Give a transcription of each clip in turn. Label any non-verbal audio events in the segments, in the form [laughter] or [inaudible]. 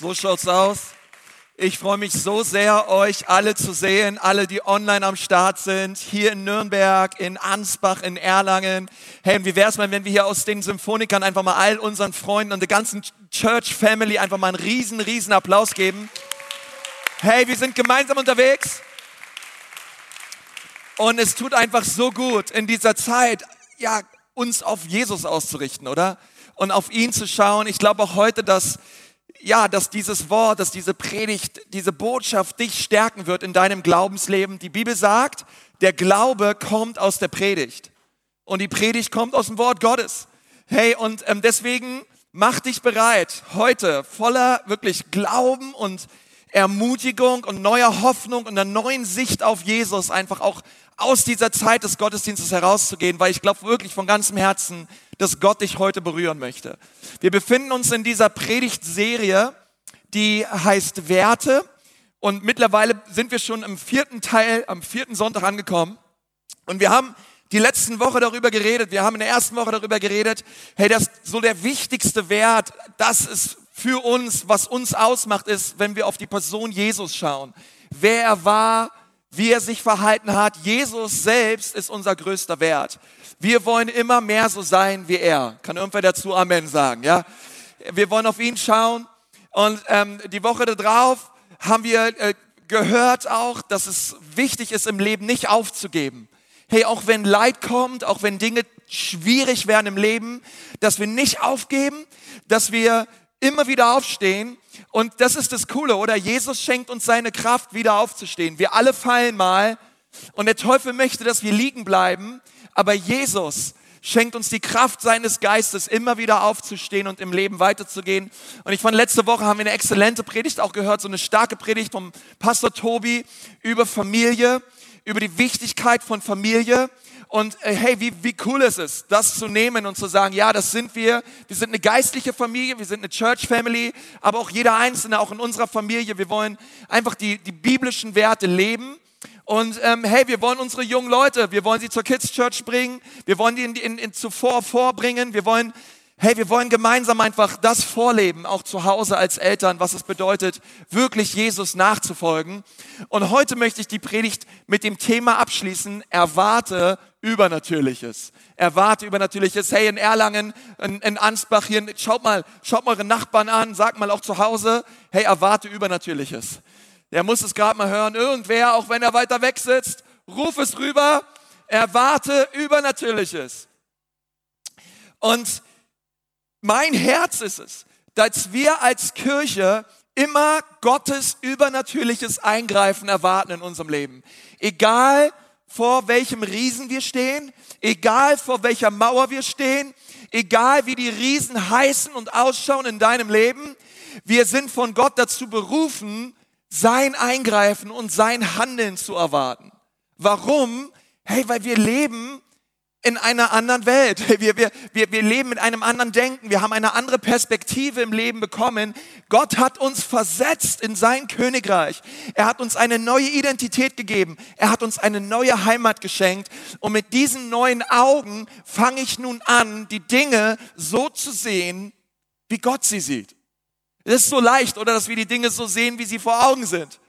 So schaut's aus. Ich freue mich so sehr, euch alle zu sehen, alle, die online am Start sind, hier in Nürnberg, in Ansbach, in Erlangen. Hey, wie wäre es mal, wenn wir hier aus den Symphonikern einfach mal all unseren Freunden und der ganzen Church Family einfach mal einen riesen, riesen Applaus geben? Hey, wir sind gemeinsam unterwegs. Und es tut einfach so gut in dieser Zeit, ja, uns auf Jesus auszurichten, oder? Und auf ihn zu schauen. Ich glaube auch heute, dass ja, dass dieses Wort, dass diese Predigt, diese Botschaft dich stärken wird in deinem Glaubensleben. Die Bibel sagt, der Glaube kommt aus der Predigt und die Predigt kommt aus dem Wort Gottes. Hey, und ähm, deswegen mach dich bereit, heute voller wirklich Glauben und Ermutigung und neuer Hoffnung und einer neuen Sicht auf Jesus einfach auch aus dieser Zeit des Gottesdienstes herauszugehen, weil ich glaube wirklich von ganzem Herzen, dass Gott dich heute berühren möchte. Wir befinden uns in dieser Predigtserie, die heißt Werte. Und mittlerweile sind wir schon im vierten Teil, am vierten Sonntag angekommen. Und wir haben die letzten Woche darüber geredet, wir haben in der ersten Woche darüber geredet, hey, das so der wichtigste Wert, das ist für uns, was uns ausmacht, ist, wenn wir auf die Person Jesus schauen. Wer er war, wie er sich verhalten hat. Jesus selbst ist unser größter Wert. Wir wollen immer mehr so sein wie er. Kann irgendwer dazu Amen sagen, ja? Wir wollen auf ihn schauen. Und ähm, die Woche darauf haben wir äh, gehört auch, dass es wichtig ist, im Leben nicht aufzugeben. Hey, auch wenn Leid kommt, auch wenn Dinge schwierig werden im Leben, dass wir nicht aufgeben, dass wir immer wieder aufstehen. Und das ist das Coole, oder? Jesus schenkt uns seine Kraft, wieder aufzustehen. Wir alle fallen mal und der Teufel möchte, dass wir liegen bleiben, aber Jesus schenkt uns die Kraft seines Geistes, immer wieder aufzustehen und im Leben weiterzugehen. Und ich fand, letzte Woche haben wir eine exzellente Predigt auch gehört, so eine starke Predigt vom Pastor Tobi über Familie, über die Wichtigkeit von Familie. Und äh, hey, wie, wie cool ist es, das zu nehmen und zu sagen, ja, das sind wir. Wir sind eine geistliche Familie, wir sind eine Church Family, aber auch jeder Einzelne, auch in unserer Familie. Wir wollen einfach die, die biblischen Werte leben. Und ähm, hey, wir wollen unsere jungen Leute, wir wollen sie zur Kids Church bringen, wir wollen die in, in, in zuvor vorbringen, wir wollen hey, wir wollen gemeinsam einfach das vorleben, auch zu Hause als Eltern, was es bedeutet, wirklich Jesus nachzufolgen. Und heute möchte ich die Predigt mit dem Thema abschließen, erwarte Übernatürliches. Erwarte Übernatürliches. Hey, in Erlangen, in, in Ansbach hier, schaut mal, schaut mal eure Nachbarn an, sagt mal auch zu Hause, hey, erwarte Übernatürliches. Der muss es gerade mal hören. Irgendwer, auch wenn er weiter weg sitzt, ruf es rüber, erwarte Übernatürliches. Und mein Herz ist es, dass wir als Kirche immer Gottes übernatürliches Eingreifen erwarten in unserem Leben. Egal vor welchem Riesen wir stehen, egal vor welcher Mauer wir stehen, egal wie die Riesen heißen und ausschauen in deinem Leben, wir sind von Gott dazu berufen, sein Eingreifen und sein Handeln zu erwarten. Warum? Hey, weil wir leben in einer anderen Welt. [laughs] Wir, wir, wir, wir leben mit einem anderen Denken. Wir haben eine andere Perspektive im Leben bekommen. Gott hat uns versetzt in sein Königreich. Er hat uns eine neue Identität gegeben. Er hat uns eine neue Heimat geschenkt. Und mit diesen neuen Augen fange ich nun an, die Dinge so zu sehen, wie Gott sie sieht. Es ist so leicht, oder dass wir die Dinge so sehen, wie sie vor Augen sind.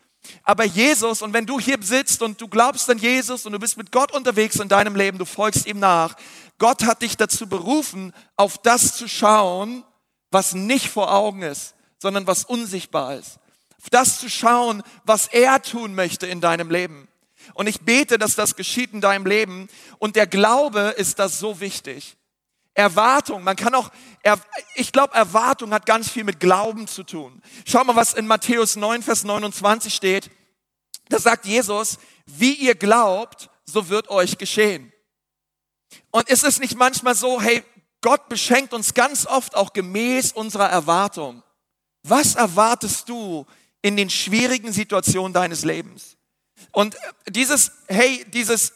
Aber Jesus, und wenn du hier sitzt und du glaubst an Jesus und du bist mit Gott unterwegs in deinem Leben, du folgst ihm nach, Gott hat dich dazu berufen, auf das zu schauen, was nicht vor Augen ist, sondern was unsichtbar ist. Auf das zu schauen, was er tun möchte in deinem Leben. Und ich bete, dass das geschieht in deinem Leben. Und der Glaube ist das so wichtig. Erwartung, man kann auch, ich glaube, Erwartung hat ganz viel mit Glauben zu tun. Schau mal, was in Matthäus 9, Vers 29 steht. Da sagt Jesus, wie ihr glaubt, so wird euch geschehen. Und ist es nicht manchmal so, hey, Gott beschenkt uns ganz oft auch gemäß unserer Erwartung. Was erwartest du in den schwierigen Situationen deines Lebens? Und dieses, hey, dieses,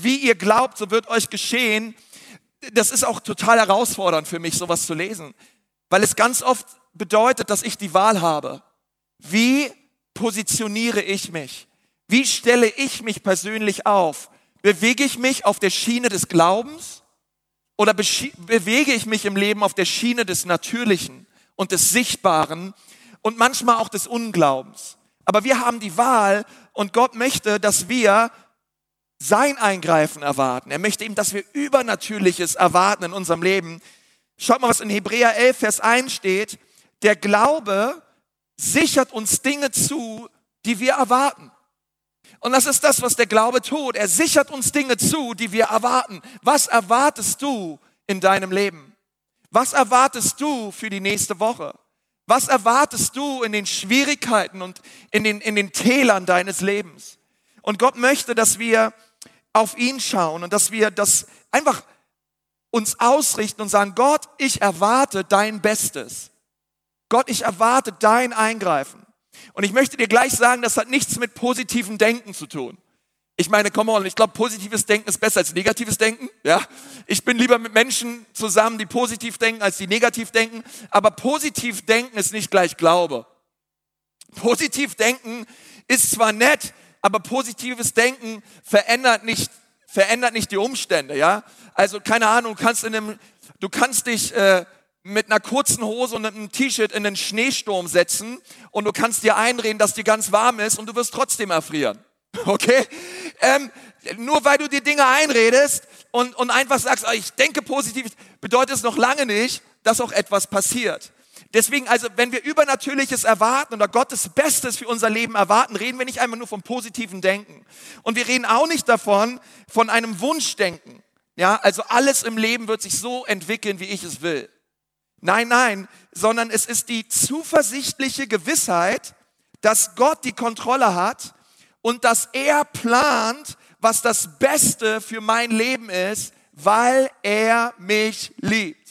wie ihr glaubt, so wird euch geschehen, das ist auch total herausfordernd für mich, sowas zu lesen, weil es ganz oft bedeutet, dass ich die Wahl habe. Wie positioniere ich mich? Wie stelle ich mich persönlich auf? Bewege ich mich auf der Schiene des Glaubens oder bewege ich mich im Leben auf der Schiene des Natürlichen und des Sichtbaren? und manchmal auch des Unglaubens. Aber wir haben die Wahl und Gott möchte, dass wir sein Eingreifen erwarten. Er möchte eben, dass wir Übernatürliches erwarten in unserem Leben. Schaut mal, was in Hebräer 11, Vers 1 steht. Der Glaube sichert uns Dinge zu, die wir erwarten. Und das ist das, was der Glaube tut. Er sichert uns Dinge zu, die wir erwarten. Was erwartest du in deinem Leben? Was erwartest du für die nächste Woche? Was erwartest du in den Schwierigkeiten und in den, in den Tälern deines Lebens? Und Gott möchte, dass wir auf ihn schauen und dass wir das einfach uns ausrichten und sagen, Gott, ich erwarte dein Bestes. Gott, ich erwarte dein Eingreifen. Und ich möchte dir gleich sagen, das hat nichts mit positivem Denken zu tun. Ich meine, komm on, ich glaube, positives Denken ist besser als negatives Denken. Ja, ich bin lieber mit Menschen zusammen, die positiv denken, als die negativ denken. Aber positiv denken ist nicht gleich Glaube. Positiv denken ist zwar nett, aber positives Denken verändert nicht, verändert nicht die Umstände. Ja, also keine Ahnung, du kannst in einem, du kannst dich äh, mit einer kurzen Hose und einem T-Shirt in den Schneesturm setzen und du kannst dir einreden, dass dir ganz warm ist und du wirst trotzdem erfrieren. [laughs] Okay? Ähm, nur weil du dir Dinge einredest und, und einfach sagst, oh, ich denke positiv, bedeutet es noch lange nicht, dass auch etwas passiert. Deswegen, also, wenn wir Übernatürliches erwarten oder Gottes Bestes für unser Leben erwarten, reden wir nicht einfach nur vom positiven Denken. Und wir reden auch nicht davon, von einem Wunschdenken. Ja, also alles im Leben wird sich so entwickeln, wie ich es will. Nein, nein, sondern es ist die zuversichtliche Gewissheit, dass Gott die Kontrolle hat und dass er plant, was das Beste für mein Leben ist, weil er mich liebt.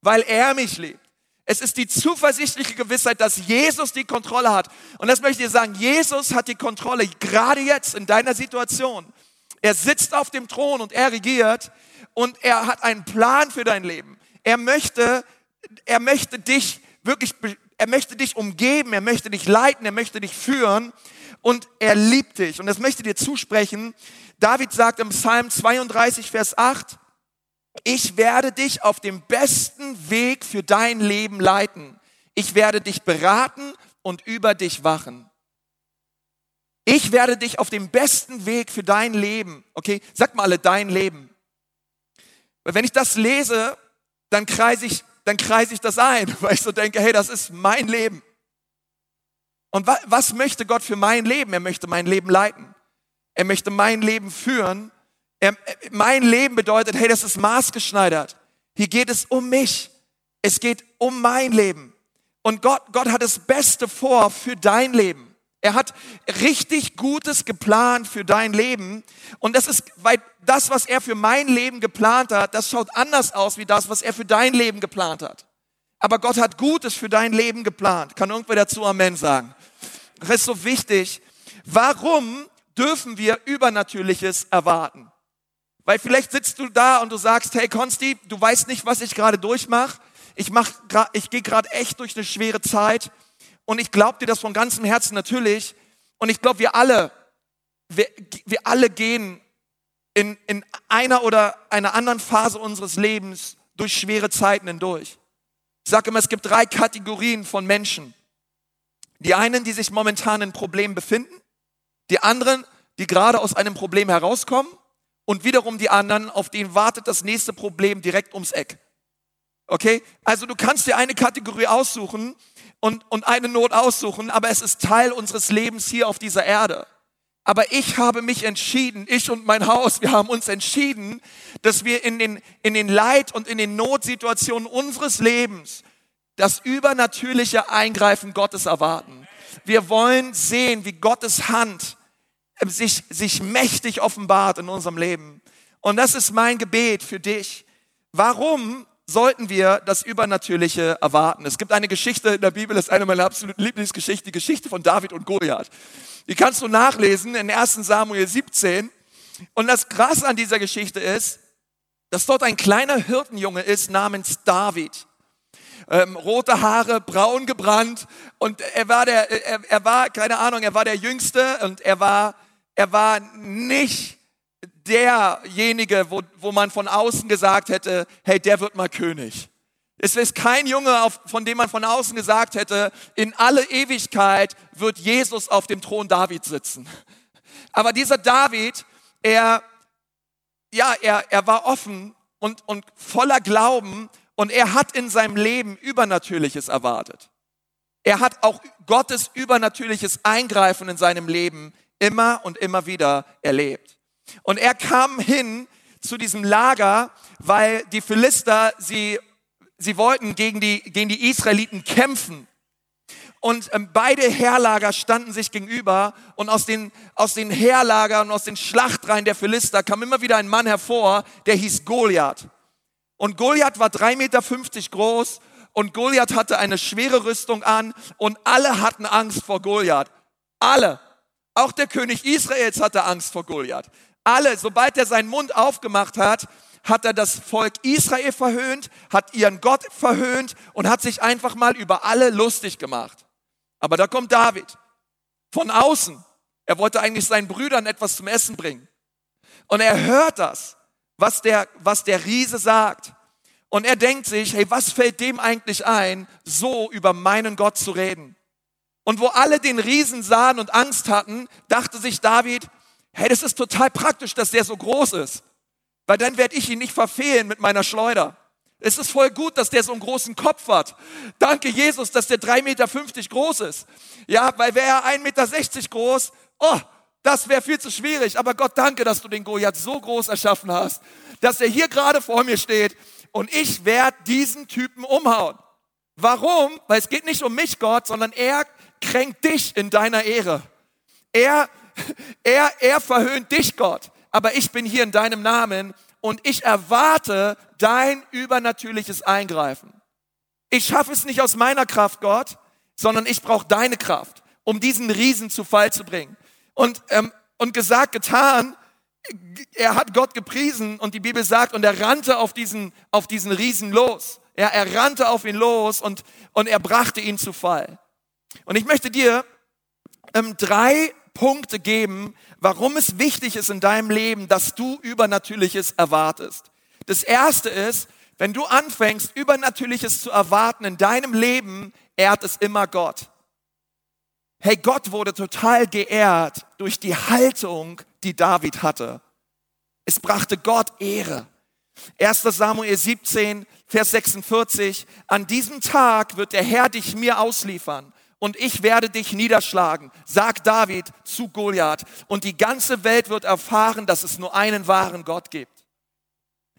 Weil er mich liebt. Es ist die zuversichtliche Gewissheit, dass Jesus die Kontrolle hat. Und das möchte ich dir sagen, Jesus hat die Kontrolle, gerade jetzt in deiner Situation. Er sitzt auf dem Thron und er regiert und er hat einen Plan für dein Leben. Er möchte, er möchte dich wirklich, er möchte dich umgeben, er möchte dich leiten, er möchte dich führen und er liebt dich. Und das möchte dir zusprechen. David sagt im Psalm 32, Vers 8, ich werde dich auf dem besten Weg für dein Leben leiten. Ich werde dich beraten und über dich wachen. Ich werde dich auf dem besten Weg für dein Leben, okay, sag mal alle dein Leben. Weil wenn ich das lese, dann kreise ich, dann kreise ich das ein, [laughs] weil ich so denke, hey, das ist mein Leben. Und wa was möchte Gott für mein Leben? Er möchte mein Leben leiten. Er möchte mein Leben führen. Er, mein Leben bedeutet, hey, das ist maßgeschneidert. Hier geht es um mich. Es geht um mein Leben. Und Gott, Gott hat das Beste vor für dein Leben. Er hat richtig Gutes geplant für dein Leben. Und das ist, weil das, was er für mein Leben geplant hat, das schaut anders aus wie das, was er für dein Leben geplant hat. Aber Gott hat Gutes für dein Leben geplant. Kann irgendwer dazu Amen sagen? Das ist so wichtig. Warum dürfen wir Übernatürliches erwarten? Weil vielleicht sitzt du da und du sagst, hey Konsti, du weißt nicht, was ich gerade durchmache. Ich mach, ich gehe gerade echt durch eine schwere Zeit und ich glaube dir das von ganzem Herzen natürlich. Und ich glaube, wir alle, wir, wir alle gehen in, in einer oder einer anderen Phase unseres Lebens durch schwere Zeiten hindurch. Ich sage immer, es gibt drei Kategorien von Menschen. Die einen, die sich momentan in Problemen befinden, die anderen, die gerade aus einem Problem herauskommen und wiederum die anderen, auf denen wartet das nächste Problem direkt ums Eck. Okay? Also du kannst dir eine Kategorie aussuchen und, und eine Not aussuchen, aber es ist Teil unseres Lebens hier auf dieser Erde. Aber ich habe mich entschieden, ich und mein Haus, wir haben uns entschieden, dass wir in den, in den Leid und in den Notsituationen unseres Lebens das übernatürliche Eingreifen Gottes erwarten. Wir wollen sehen, wie Gottes Hand sich, sich mächtig offenbart in unserem Leben. Und das ist mein Gebet für dich. Warum sollten wir das Übernatürliche erwarten? Es gibt eine Geschichte in der Bibel, das ist eine meiner absoluten Lieblingsgeschichten, die Geschichte von David und Goliath. Die kannst du nachlesen in 1 Samuel 17. Und das Krasse an dieser Geschichte ist, dass dort ein kleiner Hirtenjunge ist namens David ähm, rote Haare, braun gebrannt und er war der, er, er war, keine Ahnung, er war der Jüngste und er war, er war nicht derjenige, wo, wo man von außen gesagt hätte, hey, der wird mal König. Es ist kein Junge, von dem man von außen gesagt hätte, in alle Ewigkeit wird Jesus auf dem Thron David sitzen. Aber dieser David, er, ja, er, er war offen und, und voller Glauben und er hat in seinem Leben Übernatürliches erwartet. Er hat auch Gottes übernatürliches Eingreifen in seinem Leben immer und immer wieder erlebt. Und er kam hin zu diesem Lager, weil die Philister, sie, sie wollten gegen die, gegen die Israeliten kämpfen. Und ähm, beide Heerlager standen sich gegenüber und aus den, aus den Heerlagern und aus den Schlachtreihen der Philister kam immer wieder ein Mann hervor, der hieß Goliath. Und Goliath war drei Meter fünfzig groß und Goliath hatte eine schwere Rüstung an und alle hatten Angst vor Goliath. Alle. Auch der König Israels hatte Angst vor Goliath. Alle, sobald er seinen Mund aufgemacht hat, hat er das Volk Israel verhöhnt, hat ihren Gott verhöhnt und hat sich einfach mal über alle lustig gemacht. Aber da kommt David von außen. Er wollte eigentlich seinen Brüdern etwas zum Essen bringen. Und er hört das, was der, was der Riese sagt. Und er denkt sich, hey, was fällt dem eigentlich ein, so über meinen Gott zu reden? Und wo alle den Riesen sahen und Angst hatten, dachte sich David, hey, das ist total praktisch, dass der so groß ist, weil dann werde ich ihn nicht verfehlen mit meiner Schleuder. Es ist voll gut, dass der so einen großen Kopf hat. Danke Jesus, dass der 3,50 Meter groß ist. Ja, weil wäre er 1,60 Meter groß, oh, das wäre viel zu schwierig. Aber Gott, danke, dass du den Goliath so groß erschaffen hast, dass er hier gerade vor mir steht und ich werde diesen Typen umhauen. Warum? Weil es geht nicht um mich, Gott, sondern er kränkt dich in deiner Ehre. Er, er, er verhöhnt dich, Gott. Aber ich bin hier in deinem Namen und ich erwarte dein übernatürliches Eingreifen. Ich schaffe es nicht aus meiner Kraft, Gott, sondern ich brauche deine Kraft, um diesen Riesen zu Fall zu bringen. Und, ähm, und gesagt, getan, er hat Gott gepriesen und die Bibel sagt, und er rannte auf diesen, auf diesen Riesen los. Ja, er rannte auf ihn los und, und er brachte ihn zu Fall. Und ich möchte dir ähm, drei Punkte geben, warum es wichtig ist in deinem Leben, dass du Übernatürliches erwartest. Das erste ist, wenn du anfängst, Übernatürliches zu erwarten in deinem Leben, ehrt es immer Gott. Hey, Gott wurde total geehrt durch die Haltung, die David hatte. Es brachte Gott Ehre. 1. Samuel 17, Vers 46. An diesem Tag wird der Herr dich mir ausliefern und ich werde dich niederschlagen, sagt David zu Goliath. Und die ganze Welt wird erfahren, dass es nur einen wahren Gott gibt.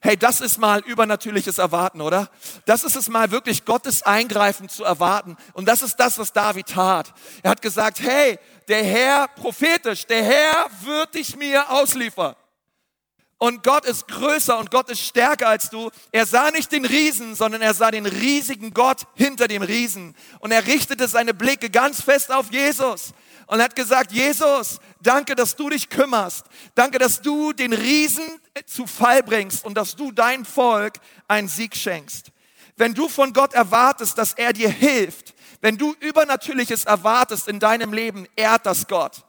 Hey, das ist mal übernatürliches Erwarten, oder? Das ist es mal wirklich Gottes Eingreifen zu erwarten. Und das ist das, was David tat. Er hat gesagt, hey, der Herr, prophetisch, der Herr wird dich mir ausliefern. Und Gott ist größer und Gott ist stärker als du. Er sah nicht den Riesen, sondern er sah den riesigen Gott hinter dem Riesen. Und er richtete seine Blicke ganz fest auf Jesus und hat gesagt, Jesus, danke, dass du dich kümmerst. Danke, dass du den Riesen zu Fall bringst und dass du dein Volk einen Sieg schenkst. Wenn du von Gott erwartest, dass er dir hilft, wenn du Übernatürliches erwartest in deinem Leben, ehrt das Gott.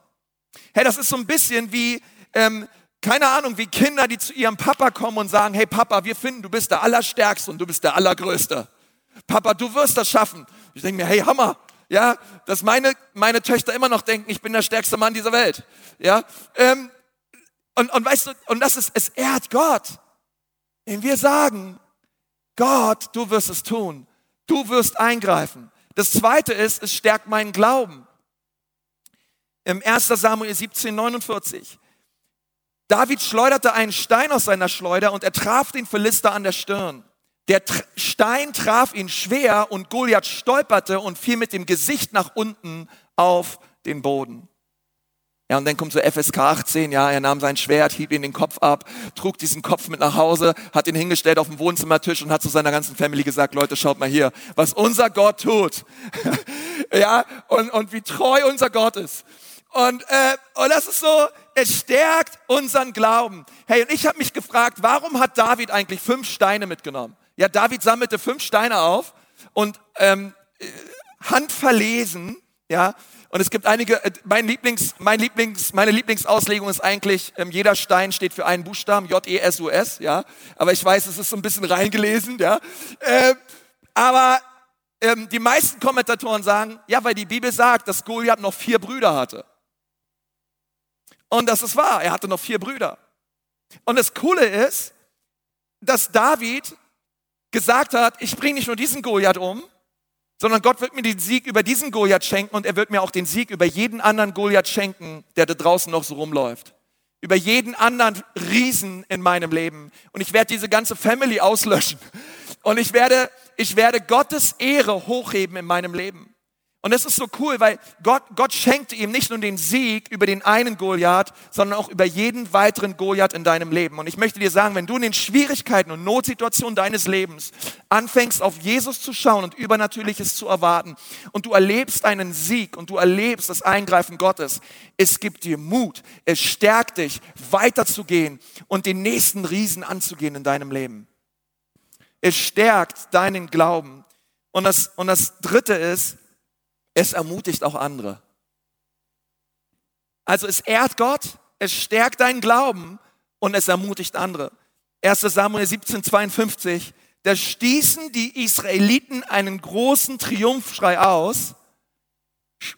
Hey, das ist so ein bisschen wie, ähm, keine Ahnung, wie Kinder, die zu ihrem Papa kommen und sagen, hey Papa, wir finden, du bist der Allerstärkste und du bist der Allergrößte. Papa, du wirst das schaffen. Ich denke mir, hey Hammer, ja, dass meine, meine Töchter immer noch denken, ich bin der stärkste Mann dieser Welt. Ja, ähm, und, und weißt du, und das ist, es ehrt Gott. Wenn wir sagen, Gott, du wirst es tun. Du wirst eingreifen. Das zweite ist, es stärkt meinen Glauben. Im 1. Samuel 17, 49. David schleuderte einen Stein aus seiner Schleuder und er traf den Philister an der Stirn. Der Stein traf ihn schwer und Goliath stolperte und fiel mit dem Gesicht nach unten auf den Boden. Ja, und dann kommt so FSK 18, ja, er nahm sein Schwert, hieb ihn den Kopf ab, trug diesen Kopf mit nach Hause, hat ihn hingestellt auf dem Wohnzimmertisch und hat zu seiner ganzen Family gesagt, Leute, schaut mal hier, was unser Gott tut. [laughs] ja, und, und wie treu unser Gott ist. Und, äh, und das ist so, es stärkt unseren Glauben. Hey, und ich habe mich gefragt, warum hat David eigentlich fünf Steine mitgenommen? Ja, David sammelte fünf Steine auf und ähm, äh, handverlesen, ja. Und es gibt einige, äh, mein Lieblings, mein Lieblings, meine Lieblingsauslegung ist eigentlich, ähm, jeder Stein steht für einen Buchstaben, J-E-S-U-S, ja. Aber ich weiß, es ist so ein bisschen reingelesen, ja. Äh, Aber ähm, die meisten Kommentatoren sagen, ja, weil die Bibel sagt, dass Goliath noch vier Brüder hatte. Und das ist wahr, er hatte noch vier Brüder. Und das Coole ist, dass David gesagt hat, ich bringe nicht nur diesen Goliath um, sondern Gott wird mir den Sieg über diesen Goliath schenken und er wird mir auch den Sieg über jeden anderen Goliath schenken, der da draußen noch so rumläuft. Über jeden anderen Riesen in meinem Leben. Und ich werde diese ganze Family auslöschen. Und ich werde, ich werde Gottes Ehre hochheben in meinem Leben. Und es ist so cool, weil Gott, Gott schenkte ihm nicht nur den Sieg über den einen Goliath, sondern auch über jeden weiteren Goliath in deinem Leben. Und ich möchte dir sagen, wenn du in den Schwierigkeiten und Notsituationen deines Lebens anfängst, auf Jesus zu schauen und Übernatürliches zu erwarten und du erlebst einen Sieg und du erlebst das Eingreifen Gottes, es gibt dir Mut, es stärkt dich, weiterzugehen und den nächsten Riesen anzugehen in deinem Leben. Es stärkt deinen Glauben. Und das, und das dritte ist, es ermutigt auch andere. Also es ehrt Gott, es stärkt deinen Glauben und es ermutigt andere. 1 Samuel 17, 52, da stießen die Israeliten einen großen Triumphschrei aus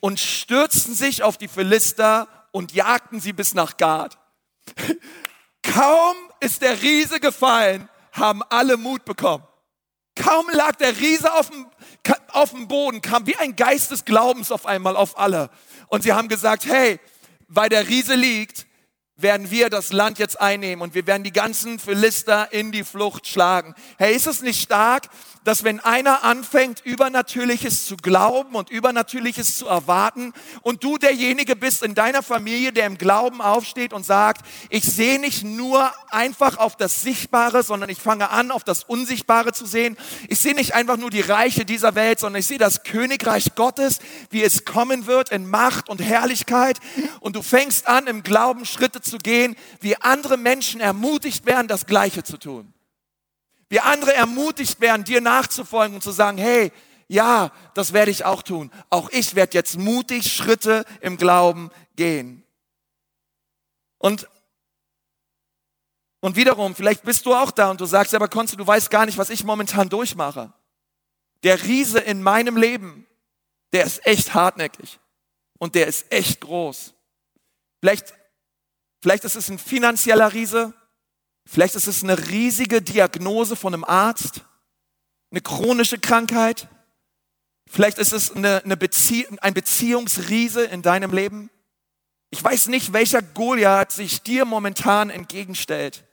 und stürzten sich auf die Philister und jagten sie bis nach Gad. Kaum ist der Riese gefallen, haben alle Mut bekommen. Kaum lag der Riese auf dem, auf dem Boden, kam wie ein Geist des Glaubens auf einmal auf alle. Und sie haben gesagt, hey, weil der Riese liegt, werden wir das Land jetzt einnehmen und wir werden die ganzen Philister in die Flucht schlagen. Hey, ist es nicht stark, dass wenn einer anfängt, Übernatürliches zu glauben und Übernatürliches zu erwarten und du derjenige bist in deiner Familie, der im Glauben aufsteht und sagt, ich sehe nicht nur einfach auf das Sichtbare, sondern ich fange an, auf das Unsichtbare zu sehen. Ich sehe nicht einfach nur die Reiche dieser Welt, sondern ich sehe das Königreich Gottes, wie es kommen wird in Macht und Herrlichkeit. Und du fängst an, im Glauben Schritte zu gehen, wie andere Menschen ermutigt werden, das Gleiche zu tun. Wie andere ermutigt werden, dir nachzufolgen und zu sagen, hey, ja, das werde ich auch tun. Auch ich werde jetzt mutig Schritte im Glauben gehen. Und, und wiederum, vielleicht bist du auch da und du sagst, aber Konzi, du weißt gar nicht, was ich momentan durchmache. Der Riese in meinem Leben, der ist echt hartnäckig und der ist echt groß. Vielleicht, vielleicht ist es ein finanzieller Riese, Vielleicht ist es eine riesige Diagnose von einem Arzt, eine chronische Krankheit. Vielleicht ist es eine, eine Bezie ein Beziehungsriese in deinem Leben. Ich weiß nicht, welcher Goliath sich dir momentan entgegenstellt,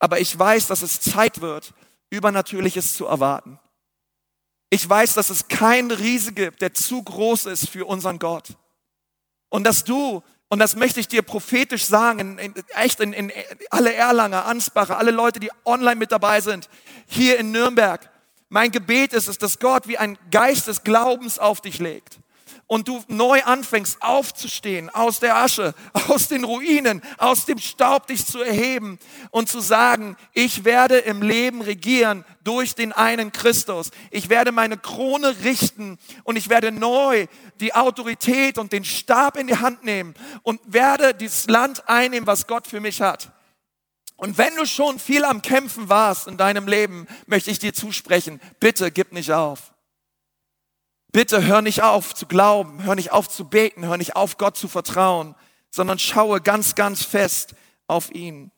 aber ich weiß, dass es Zeit wird, Übernatürliches zu erwarten. Ich weiß, dass es keinen Riese gibt, der zu groß ist für unseren Gott. Und dass du und das möchte ich dir prophetisch sagen, in, in, echt in, in alle Erlanger, Ansbacher, alle Leute, die online mit dabei sind, hier in Nürnberg. Mein Gebet ist es, dass Gott wie ein Geist des Glaubens auf dich legt und du neu anfängst aufzustehen aus der Asche, aus den Ruinen, aus dem Staub dich zu erheben und zu sagen, ich werde im Leben regieren durch den einen Christus. Ich werde meine Krone richten und ich werde neu die Autorität und den Stab in die Hand nehmen und werde dieses Land einnehmen, was Gott für mich hat. Und wenn du schon viel am Kämpfen warst in deinem Leben, möchte ich dir zusprechen, bitte gib nicht auf. Bitte hör nicht auf zu glauben, hör nicht auf zu beten, hör nicht auf Gott zu vertrauen, sondern schaue ganz, ganz fest auf ihn.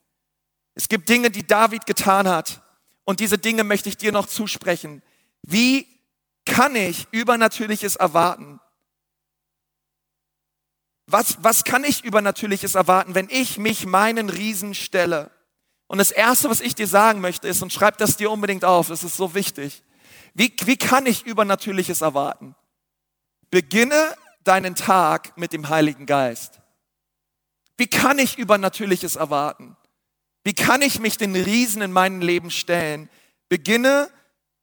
Es gibt Dinge, die David getan hat und diese Dinge möchte ich dir noch zusprechen. Wie kann ich Übernatürliches erwarten? Was, was kann ich Übernatürliches erwarten, wenn ich mich meinen Riesen stelle? Und das Erste, was ich dir sagen möchte, ist, und schreib das dir unbedingt auf, das ist so wichtig, wie, wie kann ich Übernatürliches erwarten? Beginne deinen Tag mit dem Heiligen Geist. Wie kann ich Übernatürliches erwarten? Wie kann ich mich den Riesen in meinem Leben stellen? Beginne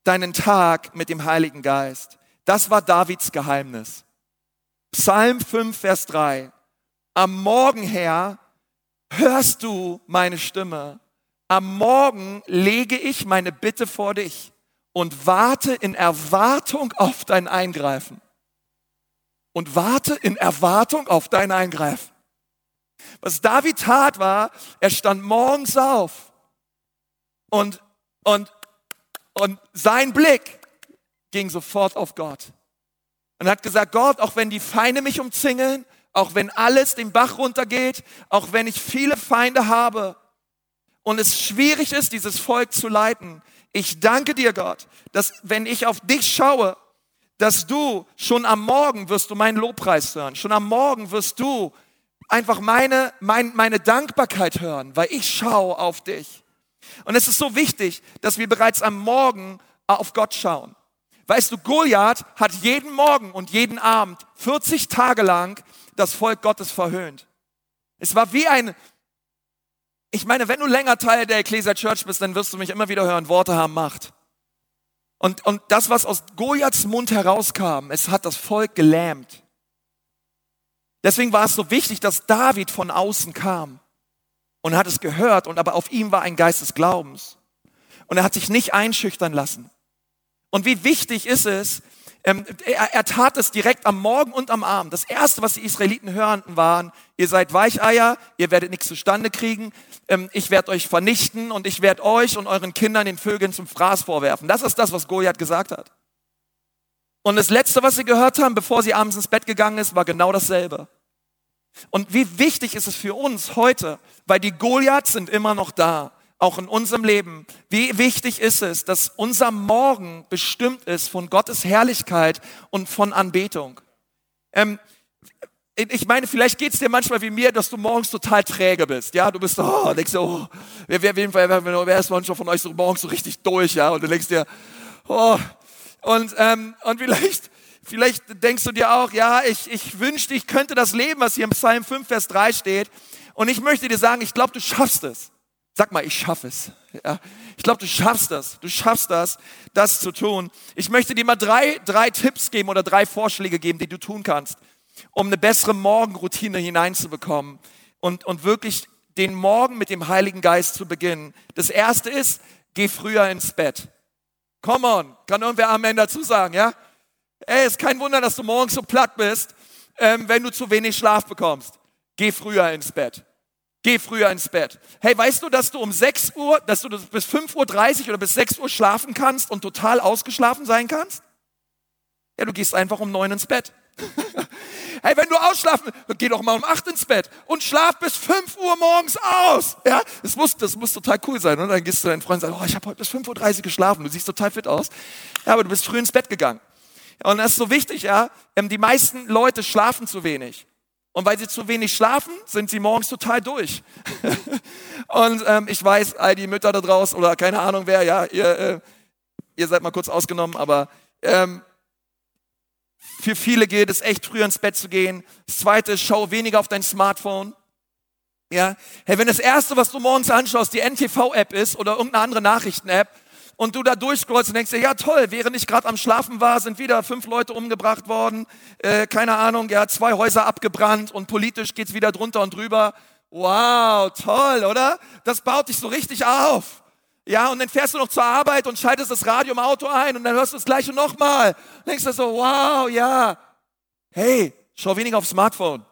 deinen Tag mit dem Heiligen Geist. Das war Davids Geheimnis. Psalm 5, Vers 3. Am Morgen her hörst du meine Stimme. Am Morgen lege ich meine Bitte vor dich und warte in Erwartung auf dein Eingreifen. Und warte in Erwartung auf dein Eingreifen. Was David tat war, er stand morgens auf und, und, und sein Blick ging sofort auf Gott und hat gesagt, Gott, auch wenn die Feinde mich umzingeln, auch wenn alles den Bach runtergeht, auch wenn ich viele Feinde habe und es schwierig ist, dieses Volk zu leiten, ich danke dir, Gott, dass wenn ich auf dich schaue, dass du schon am Morgen wirst du meinen Lobpreis hören, schon am Morgen wirst du einfach meine, mein, meine Dankbarkeit hören, weil ich schaue auf dich. Und es ist so wichtig, dass wir bereits am Morgen auf Gott schauen. Weißt du, Goliath hat jeden Morgen und jeden Abend 40 Tage lang das Volk Gottes verhöhnt. Es war wie ein, ich meine, wenn du länger Teil der Ecclesia Church bist, dann wirst du mich immer wieder hören, Worte haben Macht. Und, und das, was aus Goliaths Mund herauskam, es hat das Volk gelähmt. Deswegen war es so wichtig, dass David von außen kam und hat es gehört und aber auf ihm war ein Geist des Glaubens. Und er hat sich nicht einschüchtern lassen. Und wie wichtig ist es, ähm, er, er tat es direkt am Morgen und am Abend. Das erste, was die Israeliten hörten, waren, ihr seid Weicheier, ihr werdet nichts zustande kriegen, ähm, ich werde euch vernichten und ich werde euch und euren Kindern den Vögeln zum Fraß vorwerfen. Das ist das, was Goliath gesagt hat. Und das letzte, was sie gehört haben, bevor sie abends ins Bett gegangen ist, war genau dasselbe. Und wie wichtig ist es für uns heute, weil die Goliaths sind immer noch da, auch in unserem Leben. Wie wichtig ist es, dass unser Morgen bestimmt ist von Gottes Herrlichkeit und von Anbetung. Ähm, ich meine, vielleicht geht es dir manchmal wie mir, dass du morgens total träge bist. Ja, du bist so, oh, denkst dir, oh, wer, wer, wer, wer ist manchmal von euch so morgens so richtig durch, ja? Und du denkst dir, oh, und, ähm, und vielleicht, vielleicht denkst du dir auch, ja, ich, ich wünschte, ich könnte das leben, was hier im Psalm 5, Vers 3 steht. Und ich möchte dir sagen, ich glaube, du schaffst es. Sag mal, ich schaffe es. Ja, ich glaube, du schaffst das. Du schaffst das, das zu tun. Ich möchte dir mal drei, drei Tipps geben oder drei Vorschläge geben, die du tun kannst um eine bessere Morgenroutine hineinzubekommen und, und wirklich den Morgen mit dem Heiligen Geist zu beginnen. Das erste ist, geh früher ins Bett. Come on, kann irgendwer Amen dazu sagen, ja? Ey, ist kein Wunder, dass du morgens so platt bist, ähm, wenn du zu wenig Schlaf bekommst. Geh früher ins Bett. Geh früher ins Bett. Hey, weißt du, dass du um 6 Uhr, dass du bis 5.30 Uhr oder bis 6 Uhr schlafen kannst und total ausgeschlafen sein kannst? Ja, du gehst einfach um 9 ins Bett. [laughs] Hey, wenn du ausschlafen, geh doch mal um acht ins Bett und schlaf bis fünf Uhr morgens aus. Ja, das muss, das muss total cool sein. Und dann gehst du deinen Freund und sagst, oh, ich habe heute bis 5.30 Uhr geschlafen. Du siehst total fit aus. Ja, aber du bist früh ins Bett gegangen. Und das ist so wichtig, ja. Ähm, die meisten Leute schlafen zu wenig. Und weil sie zu wenig schlafen, sind sie morgens total durch. [laughs] und ähm, ich weiß, all die Mütter da draußen oder keine Ahnung wer, ja, ihr, äh, ihr seid mal kurz ausgenommen, aber ähm, für viele gilt es echt früher ins Bett zu gehen. Das zweite schau weniger auf dein Smartphone. Ja, hey, wenn das erste, was du morgens anschaust, die NTV-App ist oder irgendeine andere Nachrichten-App und du da durchscrollst und denkst dir, ja toll, während ich gerade am Schlafen war, sind wieder fünf Leute umgebracht worden, äh, keine Ahnung, ja, zwei Häuser abgebrannt und politisch geht's wieder drunter und drüber. Wow, toll, oder? Das baut dich so richtig auf. Ja, und dann fährst du noch zur Arbeit und schaltest das Radio im Auto ein und dann hörst du das gleiche nochmal. Denkst du so, wow, ja. Hey, schau weniger aufs Smartphone.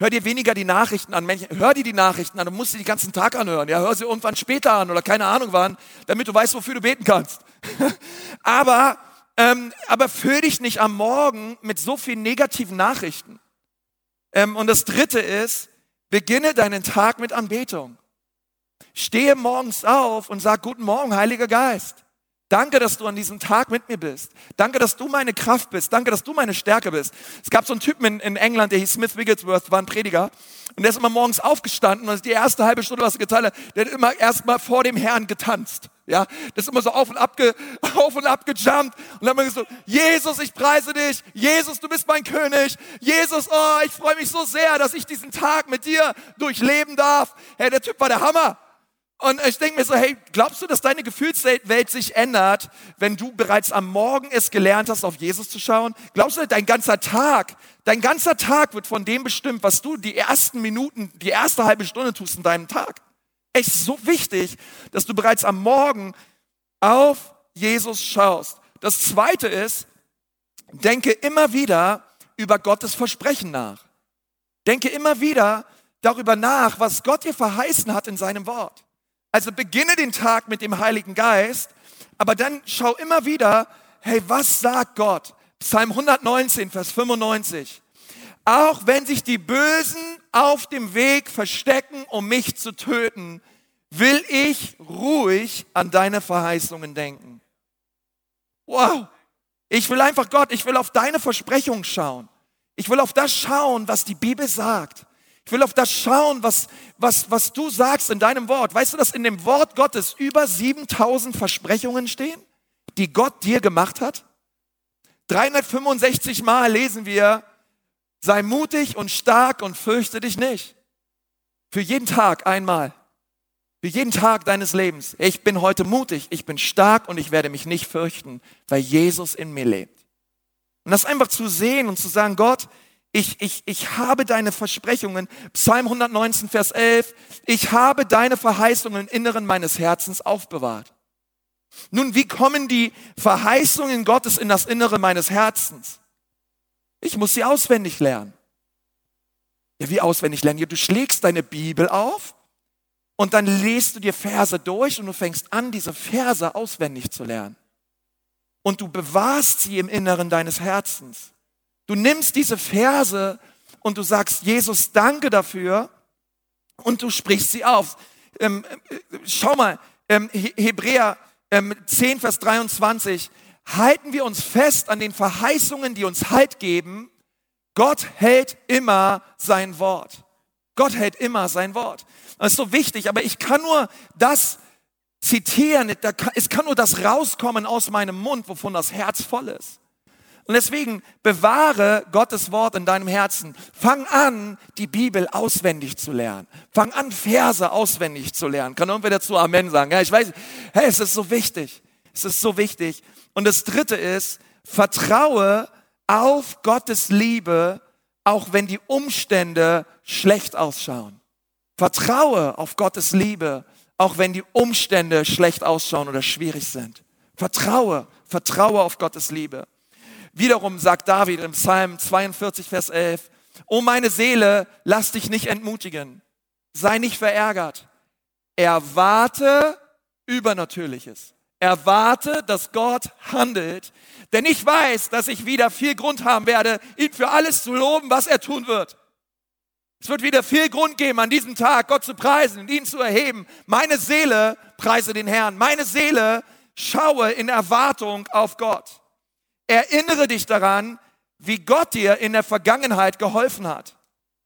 Hör dir weniger die Nachrichten an. Hör dir die Nachrichten an. Du musst sie den ganzen Tag anhören. Ja, hör sie irgendwann später an oder keine Ahnung wann, damit du weißt, wofür du beten kannst. [laughs] aber, ähm, aber füll dich nicht am Morgen mit so vielen negativen Nachrichten. Ähm, und das dritte ist, beginne deinen Tag mit Anbetung. Stehe morgens auf und sag, guten Morgen, Heiliger Geist. Danke, dass du an diesem Tag mit mir bist. Danke, dass du meine Kraft bist. Danke, dass du meine Stärke bist. Es gab so einen Typen in, in England, der hieß Smith Wigglesworth, war ein Prediger. Und der ist immer morgens aufgestanden und die erste halbe Stunde, was er getan hat, der hat immer erstmal vor dem Herrn getanzt. Ja, das ist immer so auf und ab, ge, [laughs] auf und ab gejumpt. Und dann wir gesagt, Jesus, ich preise dich. Jesus, du bist mein König. Jesus, oh, ich freue mich so sehr, dass ich diesen Tag mit dir durchleben darf. Hey, der Typ war der Hammer. Und ich denke mir so, hey, glaubst du, dass deine Gefühlswelt sich ändert, wenn du bereits am Morgen es gelernt hast, auf Jesus zu schauen? Glaubst du, dein ganzer Tag, dein ganzer Tag wird von dem bestimmt, was du die ersten Minuten, die erste halbe Stunde tust in deinem Tag? Echt so wichtig, dass du bereits am Morgen auf Jesus schaust. Das zweite ist, denke immer wieder über Gottes Versprechen nach. Denke immer wieder darüber nach, was Gott dir verheißen hat in seinem Wort. Also beginne den Tag mit dem Heiligen Geist, aber dann schau immer wieder, hey, was sagt Gott? Psalm 119, Vers 95. Auch wenn sich die Bösen auf dem Weg verstecken, um mich zu töten, will ich ruhig an deine Verheißungen denken. Wow. Ich will einfach Gott, ich will auf deine Versprechung schauen. Ich will auf das schauen, was die Bibel sagt. Ich will auf das schauen, was, was, was du sagst in deinem Wort. Weißt du, dass in dem Wort Gottes über 7000 Versprechungen stehen, die Gott dir gemacht hat? 365 Mal lesen wir, sei mutig und stark und fürchte dich nicht. Für jeden Tag einmal. Für jeden Tag deines Lebens. Ich bin heute mutig, ich bin stark und ich werde mich nicht fürchten, weil Jesus in mir lebt. Und das einfach zu sehen und zu sagen, Gott, ich, ich, ich habe deine Versprechungen, Psalm 119, Vers 11, ich habe deine Verheißungen im Inneren meines Herzens aufbewahrt. Nun, wie kommen die Verheißungen Gottes in das Innere meines Herzens? Ich muss sie auswendig lernen. Ja, wie auswendig lernen? Ja, du schlägst deine Bibel auf und dann lest du dir Verse durch und du fängst an, diese Verse auswendig zu lernen. Und du bewahrst sie im Inneren deines Herzens. Du nimmst diese Verse und du sagst, Jesus, danke dafür und du sprichst sie auf. Ähm, äh, schau mal, ähm, Hebräer ähm, 10, Vers 23. Halten wir uns fest an den Verheißungen, die uns Halt geben. Gott hält immer sein Wort. Gott hält immer sein Wort. Das ist so wichtig, aber ich kann nur das zitieren, es kann nur das rauskommen aus meinem Mund, wovon das Herz voll ist. Und deswegen bewahre Gottes Wort in deinem Herzen. Fang an, die Bibel auswendig zu lernen. Fang an, Verse auswendig zu lernen. Kann irgendwer dazu Amen sagen? Ja, ich weiß, hey, es ist so wichtig. Es ist so wichtig. Und das dritte ist, vertraue auf Gottes Liebe, auch wenn die Umstände schlecht ausschauen. Vertraue auf Gottes Liebe, auch wenn die Umstände schlecht ausschauen oder schwierig sind. Vertraue, vertraue auf Gottes Liebe. Wiederum sagt David im Psalm 42, Vers 11, O meine Seele, lass dich nicht entmutigen, sei nicht verärgert, erwarte Übernatürliches. Erwarte, dass Gott handelt, denn ich weiß, dass ich wieder viel Grund haben werde, ihn für alles zu loben, was er tun wird. Es wird wieder viel Grund geben, an diesem Tag Gott zu preisen und ihn zu erheben. Meine Seele preise den Herrn. Meine Seele schaue in Erwartung auf Gott. Erinnere dich daran, wie Gott dir in der Vergangenheit geholfen hat.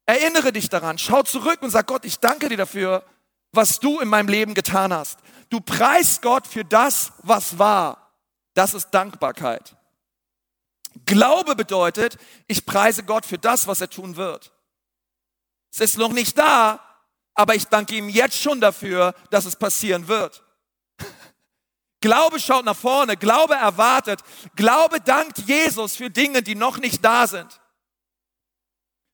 Erinnere dich daran. Schau zurück und sag Gott, ich danke dir dafür, was du in meinem Leben getan hast. Du preist Gott für das, was war. Das ist Dankbarkeit. Glaube bedeutet, ich preise Gott für das, was er tun wird. Es ist noch nicht da, aber ich danke ihm jetzt schon dafür, dass es passieren wird. Glaube schaut nach vorne, Glaube erwartet, Glaube dankt Jesus für Dinge, die noch nicht da sind.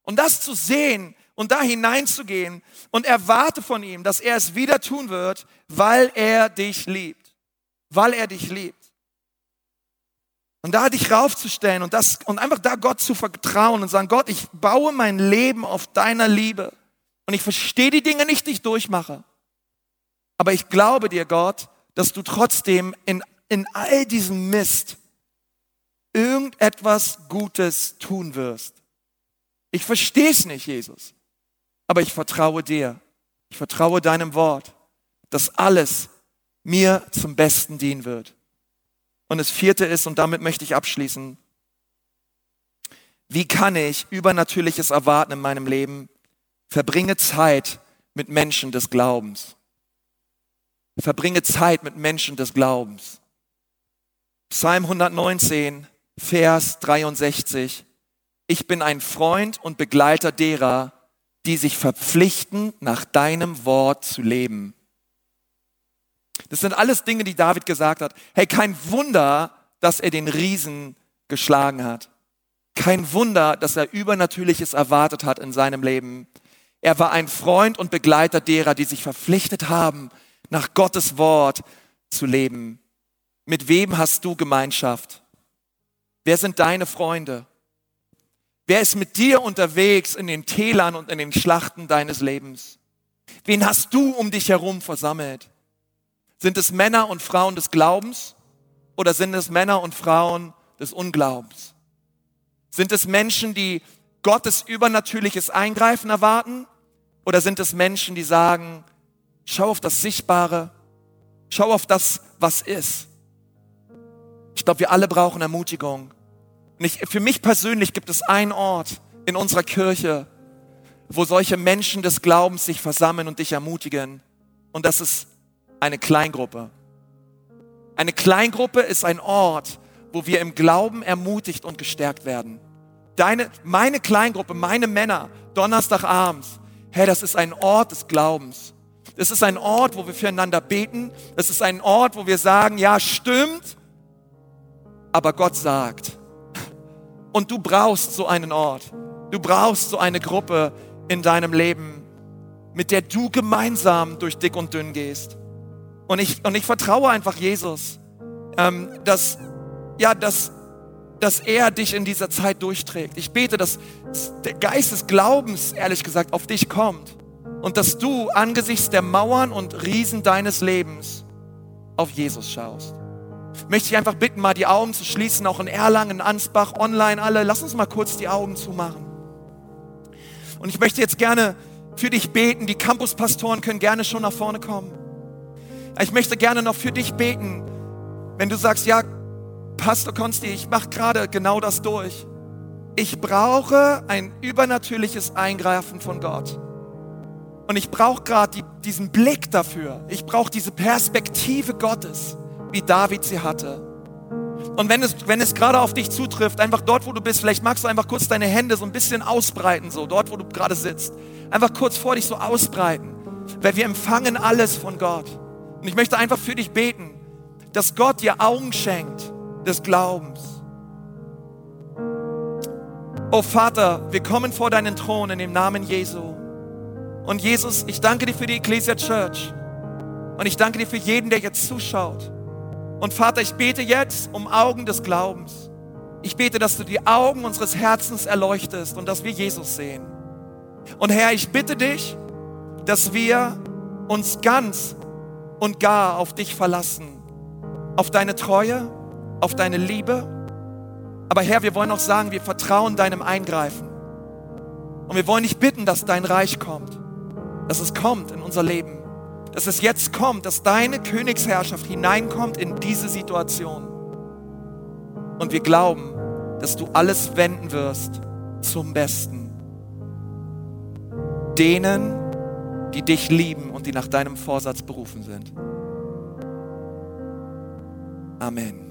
Und das zu sehen und da hineinzugehen und erwarte von ihm, dass er es wieder tun wird, weil er dich liebt. Weil er dich liebt. Und da dich raufzustellen und, das, und einfach da Gott zu vertrauen und sagen, Gott, ich baue mein Leben auf deiner Liebe. Und ich verstehe die Dinge nicht, die ich durchmache. Aber ich glaube dir, Gott, dass du trotzdem in, in all diesem Mist irgendetwas Gutes tun wirst. Ich verstehe es nicht, Jesus aber ich vertraue dir. Ich vertraue deinem Wort, dass alles mir zum Besten dienen wird. Und das vierte ist, und damit möchte ich abschließen, wie kann ich Übernatürliches erwarten in meinem Leben? Verbringe Zeit mit Menschen des Glaubens. Verbringe Zeit mit Menschen des Glaubens. Psalm 119, Vers 63. Ich bin ein Freund und Begleiter derer, die sich verpflichten, nach deinem Wort zu leben. Das sind alles Dinge, die David gesagt hat. Hey, kein Wunder, dass er den Riesen geschlagen hat. Kein Wunder, dass er Übernatürliches erwartet hat in seinem Leben. Er war ein Freund und Begleiter derer, die sich verpflichtet haben, nach Gottes Wort zu leben. Mit wem hast du Gemeinschaft? Wer sind deine Freunde? Wer ist mit dir unterwegs in den Tälern und in den Schlachten deines Lebens? Wen hast du um dich herum versammelt? Sind es Männer und Frauen des Glaubens? Oder sind es Männer und Frauen des Unglaubens? Sind es Menschen, die Gottes übernatürliches Eingreifen erwarten? Oder sind es Menschen, die sagen, schau auf das Sichtbare, schau auf das, was ist? Ich glaube, wir alle brauchen Ermutigung. Und ich, für mich persönlich gibt es einen Ort in unserer Kirche, wo solche Menschen des Glaubens sich versammeln und dich ermutigen. Und das ist eine Kleingruppe. Eine Kleingruppe ist ein Ort, wo wir im Glauben ermutigt und gestärkt werden. Deine, meine Kleingruppe, meine Männer, Donnerstagabends, hey, das ist ein Ort des Glaubens. Das ist ein Ort, wo wir füreinander beten. Das ist ein Ort, wo wir sagen, ja, stimmt, aber Gott sagt. Und du brauchst so einen Ort. Du brauchst so eine Gruppe in deinem Leben, mit der du gemeinsam durch dick und dünn gehst. Und ich, und ich vertraue einfach Jesus, ähm, dass, ja, dass, dass er dich in dieser Zeit durchträgt. Ich bete, dass der Geist des Glaubens, ehrlich gesagt, auf dich kommt und dass du angesichts der Mauern und Riesen deines Lebens auf Jesus schaust. Möchte ich einfach bitten, mal die Augen zu schließen, auch in Erlangen, Ansbach, online alle. Lass uns mal kurz die Augen zumachen. Und ich möchte jetzt gerne für dich beten. Die Campuspastoren können gerne schon nach vorne kommen. Ich möchte gerne noch für dich beten, wenn du sagst, ja, Pastor Konsti, ich mache gerade genau das durch. Ich brauche ein übernatürliches Eingreifen von Gott. Und ich brauche gerade die, diesen Blick dafür. Ich brauche diese Perspektive Gottes, wie David sie hatte. Und wenn es, wenn es gerade auf dich zutrifft, einfach dort, wo du bist, vielleicht magst du einfach kurz deine Hände so ein bisschen ausbreiten, so dort, wo du gerade sitzt. Einfach kurz vor dich so ausbreiten. Weil wir empfangen alles von Gott. Und ich möchte einfach für dich beten, dass Gott dir Augen schenkt des Glaubens. Oh Vater, wir kommen vor deinen Thron in dem Namen Jesu. Und Jesus, ich danke dir für die Ecclesia Church. Und ich danke dir für jeden, der jetzt zuschaut. Und Vater, ich bete jetzt um Augen des Glaubens. Ich bete, dass du die Augen unseres Herzens erleuchtest und dass wir Jesus sehen. Und Herr, ich bitte dich, dass wir uns ganz und gar auf dich verlassen, auf deine Treue, auf deine Liebe. Aber Herr, wir wollen auch sagen, wir vertrauen deinem Eingreifen. Und wir wollen dich bitten, dass dein Reich kommt, dass es kommt in unser Leben, dass es jetzt kommt, dass deine Königsherrschaft hineinkommt in diese Situation. Und wir glauben, dass du alles wenden wirst zum Besten. Denen, die dich lieben und die nach deinem Vorsatz berufen sind. Amen.